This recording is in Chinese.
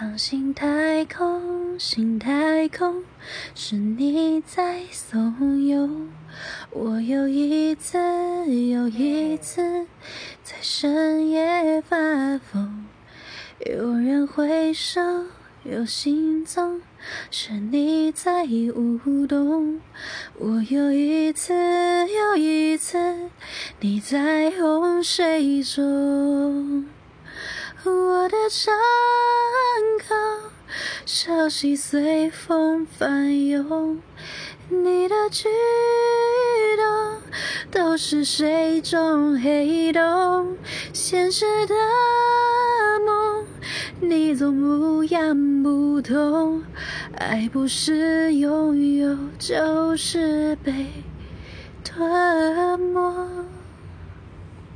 当心太空，心太空，是你在怂恿我又一次又一次在深夜发疯。有人回首，有行踪，是你在舞动。我又一次又一次，你在洪水中。我的伤口，消息随风翻涌，你的举动都是水中黑洞，现实的梦，你总不痒不痛，爱不是拥有，就是被吞没。